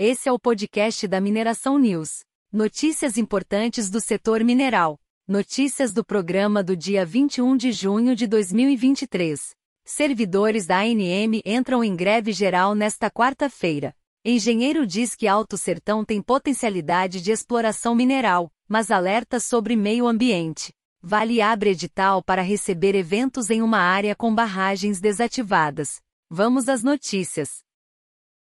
Esse é o podcast da Mineração News. Notícias importantes do setor mineral. Notícias do programa do dia 21 de junho de 2023. Servidores da ANM entram em greve geral nesta quarta-feira. Engenheiro diz que Alto Sertão tem potencialidade de exploração mineral, mas alerta sobre meio ambiente. Vale abre edital para receber eventos em uma área com barragens desativadas. Vamos às notícias.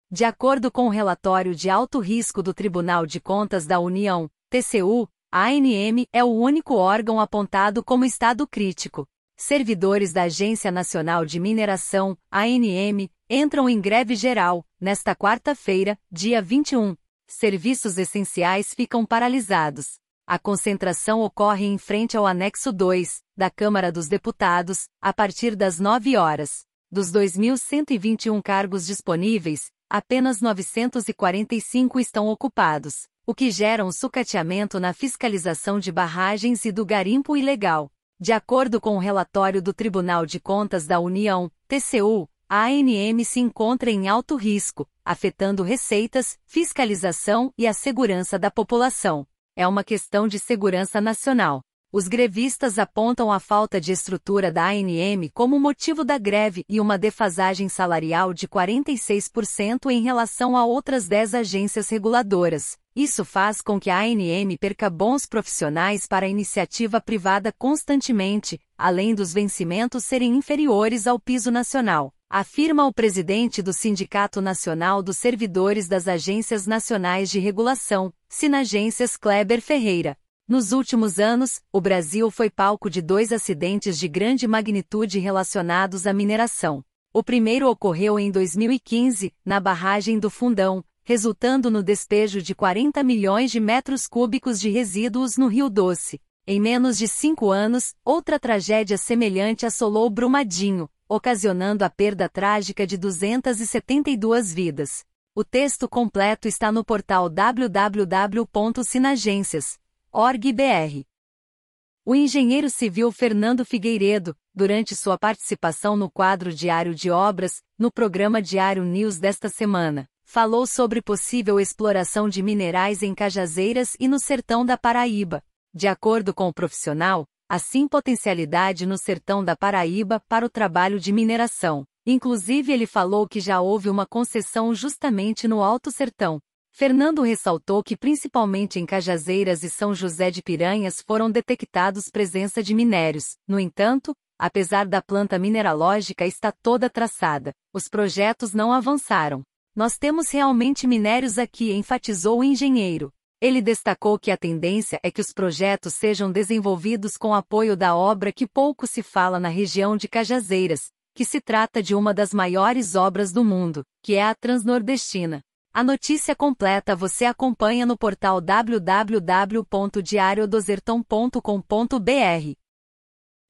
De acordo com o relatório de alto risco do Tribunal de Contas da União, TCU, a ANM é o único órgão apontado como estado crítico. Servidores da Agência Nacional de Mineração, ANM, entram em greve geral, nesta quarta-feira, dia 21. Serviços essenciais ficam paralisados. A concentração ocorre em frente ao anexo 2 da Câmara dos Deputados, a partir das 9 horas. Dos 2.121 cargos disponíveis, apenas 945 estão ocupados, o que gera um sucateamento na fiscalização de barragens e do garimpo ilegal. De acordo com o relatório do Tribunal de Contas da União, TCU, a ANM se encontra em alto risco, afetando receitas, fiscalização e a segurança da população é uma questão de segurança nacional. Os grevistas apontam a falta de estrutura da ANM como motivo da greve e uma defasagem salarial de 46% em relação a outras 10 agências reguladoras. Isso faz com que a ANM perca bons profissionais para a iniciativa privada constantemente, além dos vencimentos serem inferiores ao piso nacional afirma o presidente do Sindicato Nacional dos Servidores das Agências Nacionais de Regulação, Sinagências Kleber Ferreira. Nos últimos anos, o Brasil foi palco de dois acidentes de grande magnitude relacionados à mineração. O primeiro ocorreu em 2015, na barragem do Fundão, resultando no despejo de 40 milhões de metros cúbicos de resíduos no Rio Doce. Em menos de cinco anos, outra tragédia semelhante assolou Brumadinho, ocasionando a perda trágica de 272 vidas. O texto completo está no portal www.sinagencias.org.br. O engenheiro civil Fernando Figueiredo, durante sua participação no quadro Diário de Obras, no programa Diário News desta semana, falou sobre possível exploração de minerais em Cajazeiras e no sertão da Paraíba. De acordo com o profissional, assim potencialidade no sertão da Paraíba para o trabalho de mineração. Inclusive ele falou que já houve uma concessão justamente no Alto Sertão. Fernando ressaltou que principalmente em Cajazeiras e São José de Piranhas foram detectados presença de minérios. No entanto, apesar da planta mineralógica estar toda traçada, os projetos não avançaram. Nós temos realmente minérios aqui, enfatizou o engenheiro. Ele destacou que a tendência é que os projetos sejam desenvolvidos com apoio da obra que pouco se fala na região de Cajazeiras, que se trata de uma das maiores obras do mundo, que é a Transnordestina. A notícia completa você acompanha no portal www.diariodosertão.com.br.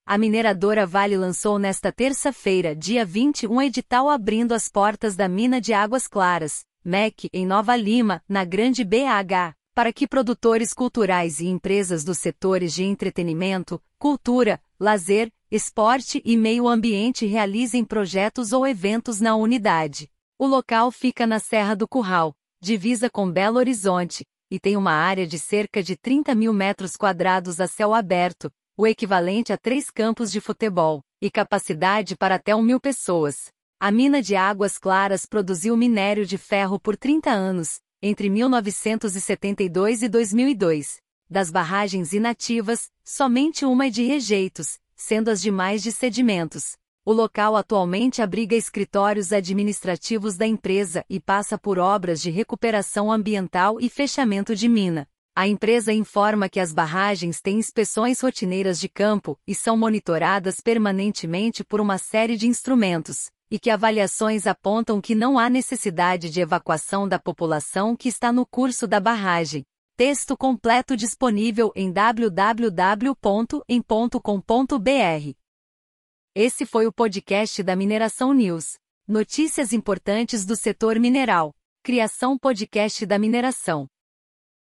A mineradora Vale lançou nesta terça-feira, dia 21, um edital abrindo as portas da mina de Águas Claras, MEC, em Nova Lima, na Grande BH para que produtores culturais e empresas dos setores de entretenimento, cultura, lazer, esporte e meio ambiente realizem projetos ou eventos na unidade. O local fica na Serra do Curral, divisa com Belo Horizonte, e tem uma área de cerca de 30 mil metros quadrados a céu aberto, o equivalente a três campos de futebol, e capacidade para até um mil pessoas. A mina de Águas Claras produziu minério de ferro por 30 anos, entre 1972 e 2002. Das barragens inativas, somente uma é de rejeitos, sendo as demais de sedimentos. O local atualmente abriga escritórios administrativos da empresa e passa por obras de recuperação ambiental e fechamento de mina. A empresa informa que as barragens têm inspeções rotineiras de campo e são monitoradas permanentemente por uma série de instrumentos, e que avaliações apontam que não há necessidade de evacuação da população que está no curso da barragem. Texto completo disponível em www.em.com.br. Esse foi o podcast da Mineração News. Notícias importantes do setor mineral. Criação podcast da mineração.